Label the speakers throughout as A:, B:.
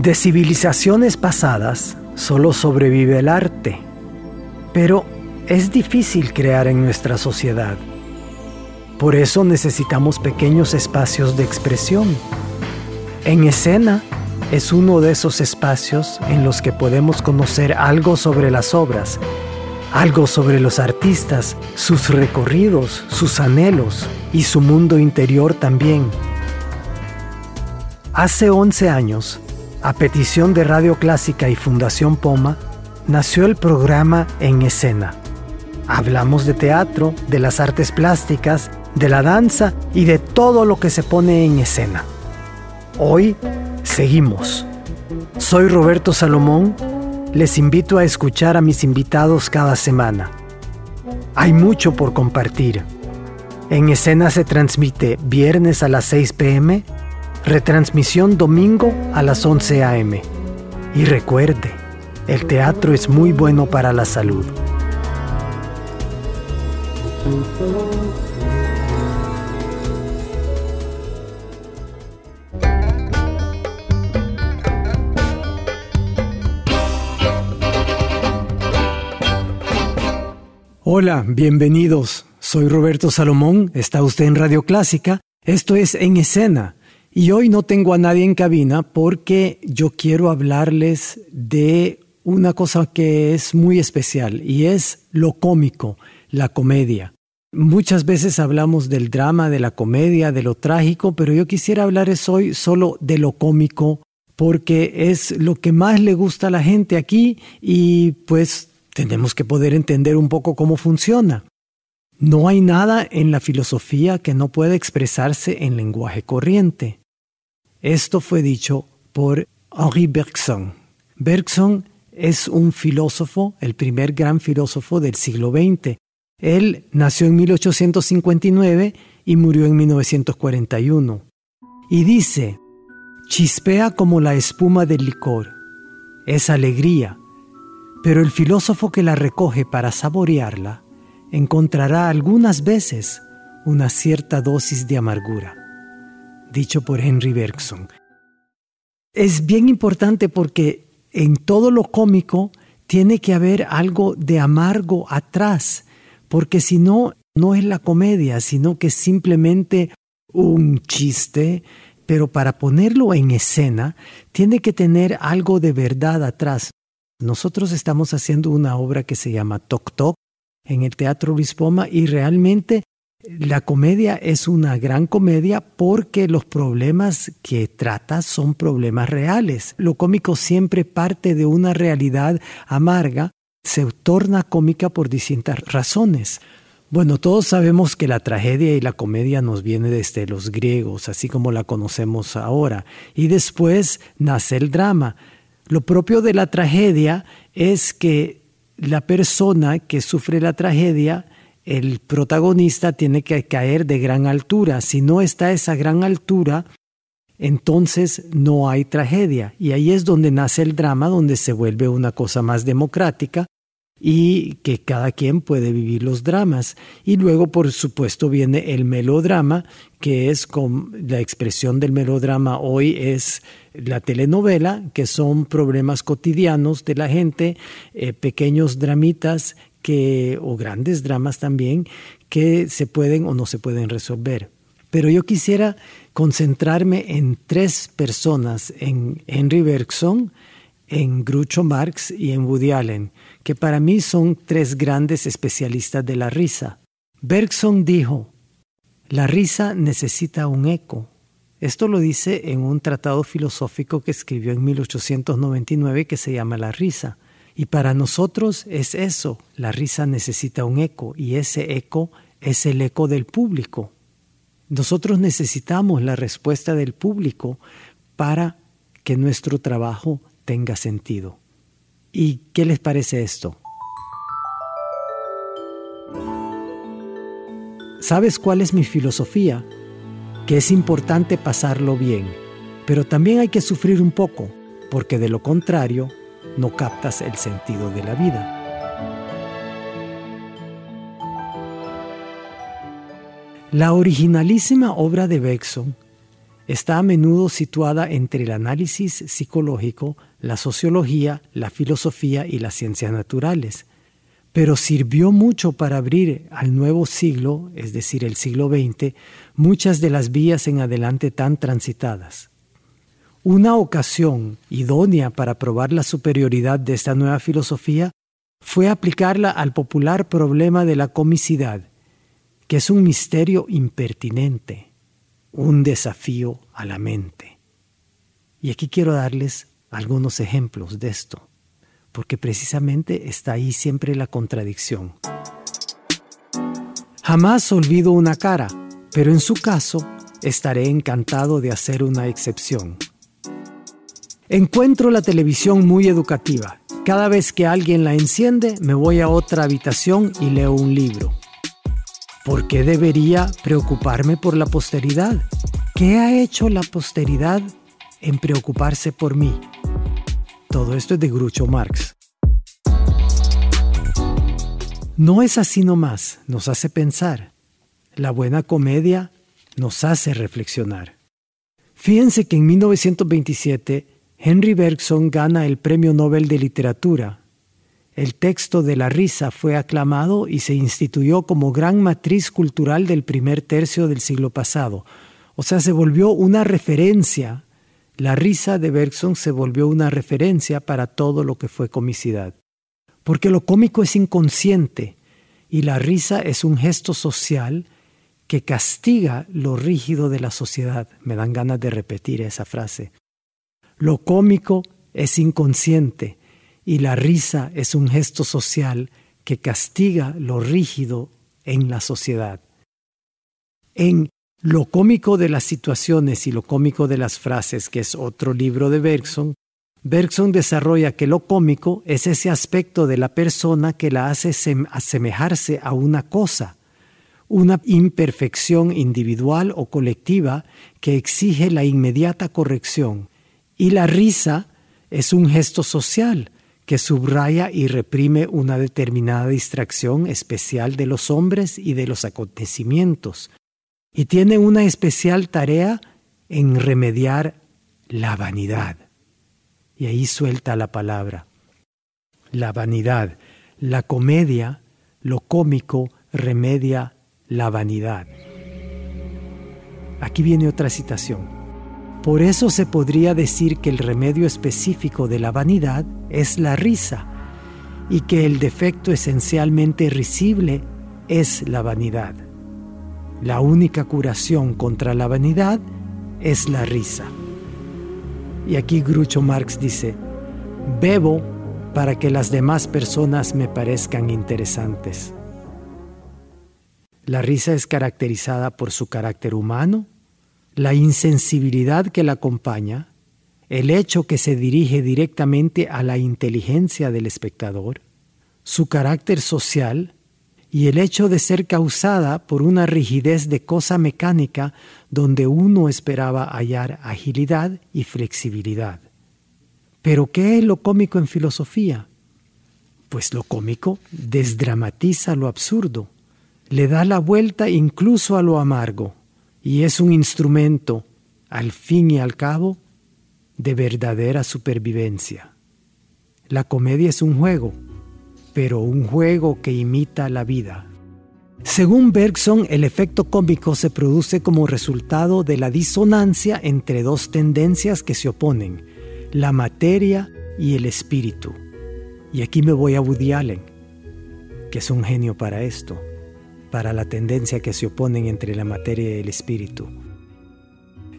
A: De civilizaciones pasadas solo sobrevive el arte, pero es difícil crear en nuestra sociedad. Por eso necesitamos pequeños espacios de expresión. En escena es uno de esos espacios en los que podemos conocer algo sobre las obras, algo sobre los artistas, sus recorridos, sus anhelos y su mundo interior también. Hace 11 años, a petición de Radio Clásica y Fundación Poma, nació el programa En Escena. Hablamos de teatro, de las artes plásticas, de la danza y de todo lo que se pone en escena. Hoy seguimos. Soy Roberto Salomón. Les invito a escuchar a mis invitados cada semana. Hay mucho por compartir. En escena se transmite viernes a las 6 pm Retransmisión domingo a las 11 a.m. Y recuerde, el teatro es muy bueno para la salud. Hola, bienvenidos. Soy Roberto Salomón, está usted en Radio Clásica. Esto es En Escena y hoy no tengo a nadie en cabina porque yo quiero hablarles de una cosa que es muy especial y es lo cómico, la comedia. Muchas veces hablamos del drama, de la comedia, de lo trágico, pero yo quisiera hablarles hoy solo de lo cómico porque es lo que más le gusta a la gente aquí y pues tenemos que poder entender un poco cómo funciona. No hay nada en la filosofía que no pueda expresarse en lenguaje corriente. Esto fue dicho por Henri Bergson. Bergson es un filósofo, el primer gran filósofo del siglo XX. Él nació en 1859 y murió en 1941. Y dice, chispea como la espuma del licor. Es alegría, pero el filósofo que la recoge para saborearla encontrará algunas veces una cierta dosis de amargura dicho por Henry Bergson. Es bien importante porque en todo lo cómico tiene que haber algo de amargo atrás, porque si no, no es la comedia, sino que es simplemente un chiste, pero para ponerlo en escena tiene que tener algo de verdad atrás. Nosotros estamos haciendo una obra que se llama Toc Toc en el Teatro Luis Poma y realmente la comedia es una gran comedia porque los problemas que trata son problemas reales. Lo cómico siempre parte de una realidad amarga, se torna cómica por distintas razones. Bueno, todos sabemos que la tragedia y la comedia nos viene desde los griegos, así como la conocemos ahora, y después nace el drama. Lo propio de la tragedia es que la persona que sufre la tragedia el protagonista tiene que caer de gran altura. Si no está a esa gran altura, entonces no hay tragedia. Y ahí es donde nace el drama, donde se vuelve una cosa más democrática y que cada quien puede vivir los dramas. Y luego, por supuesto, viene el melodrama, que es con la expresión del melodrama hoy es la telenovela, que son problemas cotidianos de la gente, eh, pequeños dramitas que, o grandes dramas también, que se pueden o no se pueden resolver. Pero yo quisiera concentrarme en tres personas, en Henry Bergson, en Groucho Marx y en Woody Allen, que para mí son tres grandes especialistas de la risa. Bergson dijo, la risa necesita un eco. Esto lo dice en un tratado filosófico que escribió en 1899 que se llama La risa. Y para nosotros es eso, la risa necesita un eco y ese eco es el eco del público. Nosotros necesitamos la respuesta del público para que nuestro trabajo tenga sentido. ¿Y qué les parece esto? ¿Sabes cuál es mi filosofía? Que es importante pasarlo bien, pero también hay que sufrir un poco, porque de lo contrario no captas el sentido de la vida. La originalísima obra de Bergson está a menudo situada entre el análisis psicológico, la sociología, la filosofía y las ciencias naturales, pero sirvió mucho para abrir al nuevo siglo, es decir, el siglo XX, muchas de las vías en adelante tan transitadas. Una ocasión idónea para probar la superioridad de esta nueva filosofía fue aplicarla al popular problema de la comicidad, que es un misterio impertinente, un desafío a la mente. Y aquí quiero darles algunos ejemplos de esto, porque precisamente está ahí siempre la contradicción. Jamás olvido una cara, pero en su caso estaré encantado de hacer una excepción. Encuentro la televisión muy educativa. Cada vez que alguien la enciende, me voy a otra habitación y leo un libro. ¿Por qué debería preocuparme por la posteridad? ¿Qué ha hecho la posteridad en preocuparse por mí? Todo esto es de Grucho Marx. No es así nomás, nos hace pensar. La buena comedia nos hace reflexionar. Fíjense que en 1927 Henry Bergson gana el Premio Nobel de Literatura el texto de la risa fue aclamado y se instituyó como gran matriz cultural del primer tercio del siglo pasado. O sea, se volvió una referencia. La risa de Bergson se volvió una referencia para todo lo que fue comicidad. Porque lo cómico es inconsciente y la risa es un gesto social que castiga lo rígido de la sociedad. Me dan ganas de repetir esa frase. Lo cómico es inconsciente y la risa es un gesto social que castiga lo rígido en la sociedad. En Lo cómico de las situaciones y lo cómico de las frases, que es otro libro de Bergson, Bergson desarrolla que lo cómico es ese aspecto de la persona que la hace asemejarse a una cosa, una imperfección individual o colectiva que exige la inmediata corrección. Y la risa es un gesto social, que subraya y reprime una determinada distracción especial de los hombres y de los acontecimientos, y tiene una especial tarea en remediar la vanidad. Y ahí suelta la palabra. La vanidad, la comedia, lo cómico remedia la vanidad. Aquí viene otra citación. Por eso se podría decir que el remedio específico de la vanidad es la risa y que el defecto esencialmente risible es la vanidad. La única curación contra la vanidad es la risa. Y aquí Grucho Marx dice, bebo para que las demás personas me parezcan interesantes. La risa es caracterizada por su carácter humano, la insensibilidad que la acompaña, el hecho que se dirige directamente a la inteligencia del espectador, su carácter social y el hecho de ser causada por una rigidez de cosa mecánica donde uno esperaba hallar agilidad y flexibilidad. Pero ¿qué es lo cómico en filosofía? Pues lo cómico desdramatiza lo absurdo, le da la vuelta incluso a lo amargo y es un instrumento, al fin y al cabo, de verdadera supervivencia. La comedia es un juego, pero un juego que imita la vida. Según Bergson, el efecto cómico se produce como resultado de la disonancia entre dos tendencias que se oponen, la materia y el espíritu. Y aquí me voy a Woody Allen, que es un genio para esto para la tendencia que se oponen entre la materia y el espíritu.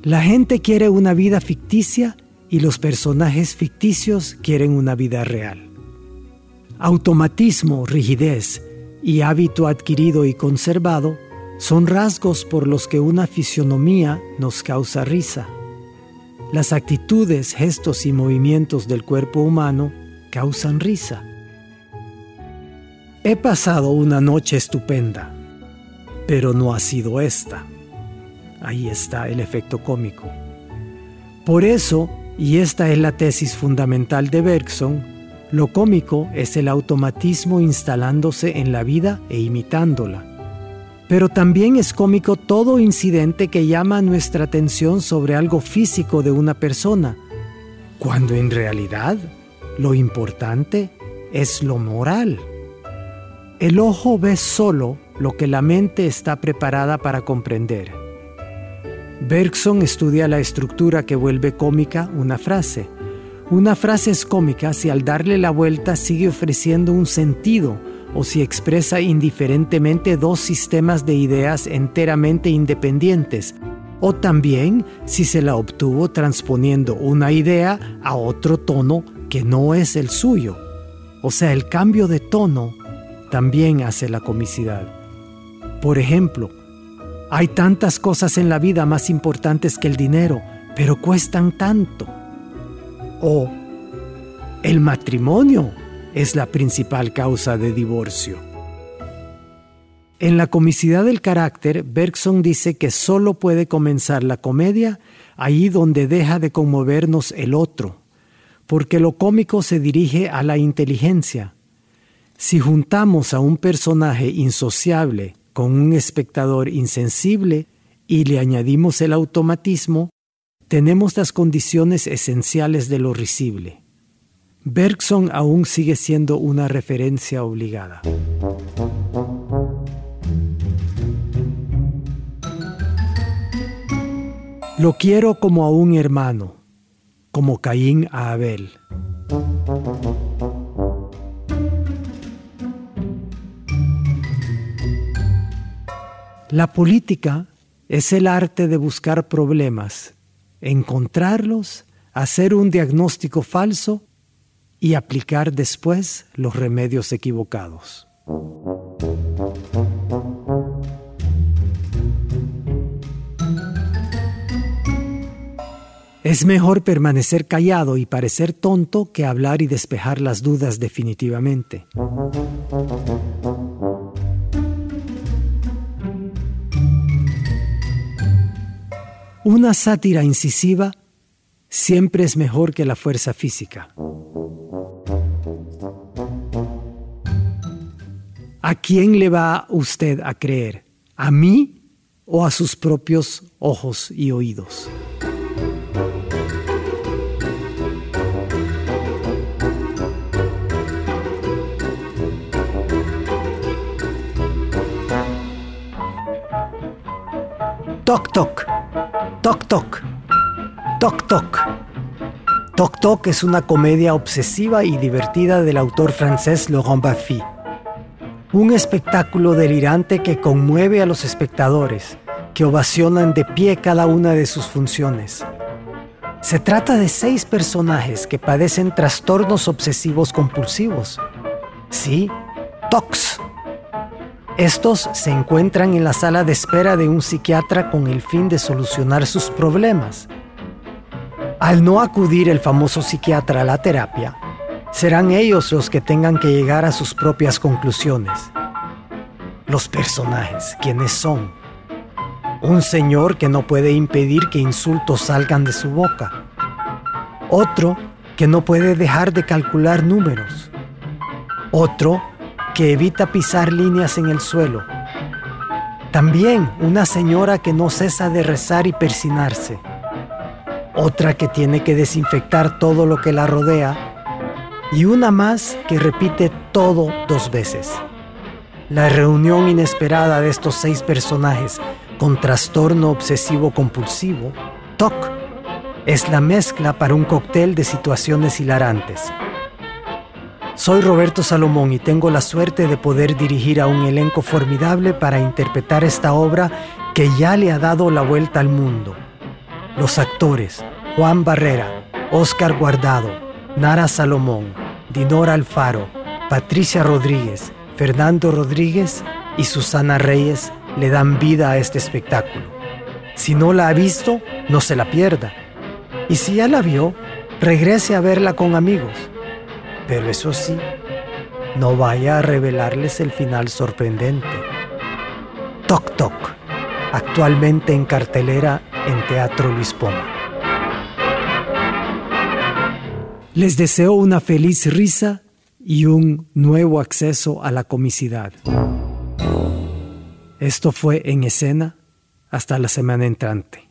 A: La gente quiere una vida ficticia y los personajes ficticios quieren una vida real. Automatismo, rigidez y hábito adquirido y conservado Son rasgos por los que una fisionomía nos causa risa. Las actitudes, gestos y movimientos del cuerpo humano causan risa. He pasado una noche estupenda, pero no ha sido esta. Ahí está el efecto cómico. Por eso, y esta es la tesis fundamental de Bergson, lo cómico es el automatismo instalándose en la vida e imitándola. Pero también es cómico todo incidente que llama nuestra atención sobre algo físico de una persona, cuando en realidad lo importante es lo moral. El ojo ve solo lo que la mente está preparada para comprender. Bergson estudia la estructura que vuelve cómica una frase. Una frase es cómica si al darle la vuelta sigue ofreciendo un sentido o si expresa indiferentemente dos sistemas de ideas enteramente independientes, o también si se la obtuvo transponiendo una idea a otro tono que no es el suyo. O sea, el cambio de tono también hace la comicidad. Por ejemplo, hay tantas cosas en la vida más importantes que el dinero, pero cuestan tanto. O el matrimonio es la principal causa de divorcio. En la comicidad del carácter, Bergson dice que solo puede comenzar la comedia ahí donde deja de conmovernos el otro, porque lo cómico se dirige a la inteligencia. Si juntamos a un personaje insociable con un espectador insensible y le añadimos el automatismo, tenemos las condiciones esenciales de lo risible. Bergson aún sigue siendo una referencia obligada. Lo quiero como a un hermano, como Caín a Abel. La política es el arte de buscar problemas, encontrarlos, hacer un diagnóstico falso y aplicar después los remedios equivocados. Es mejor permanecer callado y parecer tonto que hablar y despejar las dudas definitivamente. Una sátira incisiva siempre es mejor que la fuerza física. ¿A quién le va usted a creer? ¿A mí o a sus propios ojos y oídos? Toc toc. Toc Toc. Toc Toc es una comedia obsesiva y divertida del autor francés Laurent Baffy. Un espectáculo delirante que conmueve a los espectadores, que ovacionan de pie cada una de sus funciones. Se trata de seis personajes que padecen trastornos obsesivos compulsivos. Sí, TOCs estos se encuentran en la sala de espera de un psiquiatra con el fin de solucionar sus problemas. Al no acudir el famoso psiquiatra a la terapia, serán ellos los que tengan que llegar a sus propias conclusiones. Los personajes, ¿quiénes son? Un señor que no puede impedir que insultos salgan de su boca. Otro que no puede dejar de calcular números. Otro que evita pisar líneas en el suelo. También una señora que no cesa de rezar y persinarse. Otra que tiene que desinfectar todo lo que la rodea. Y una más que repite todo dos veces. La reunión inesperada de estos seis personajes con trastorno obsesivo compulsivo, TOC, es la mezcla para un cóctel de situaciones hilarantes. Soy Roberto Salomón y tengo la suerte de poder dirigir a un elenco formidable para interpretar esta obra que ya le ha dado la vuelta al mundo. Los actores, Juan Barrera, Oscar Guardado, Nara Salomón, Dinora Alfaro, Patricia Rodríguez, Fernando Rodríguez y Susana Reyes le dan vida a este espectáculo. Si no la ha visto, no se la pierda. Y si ya la vio, regrese a verla con amigos. Pero eso sí, no vaya a revelarles el final sorprendente. Toc Toc, actualmente en cartelera en Teatro Luis Poma. Les deseo una feliz risa y un nuevo acceso a la comicidad. Esto fue en escena hasta la semana entrante.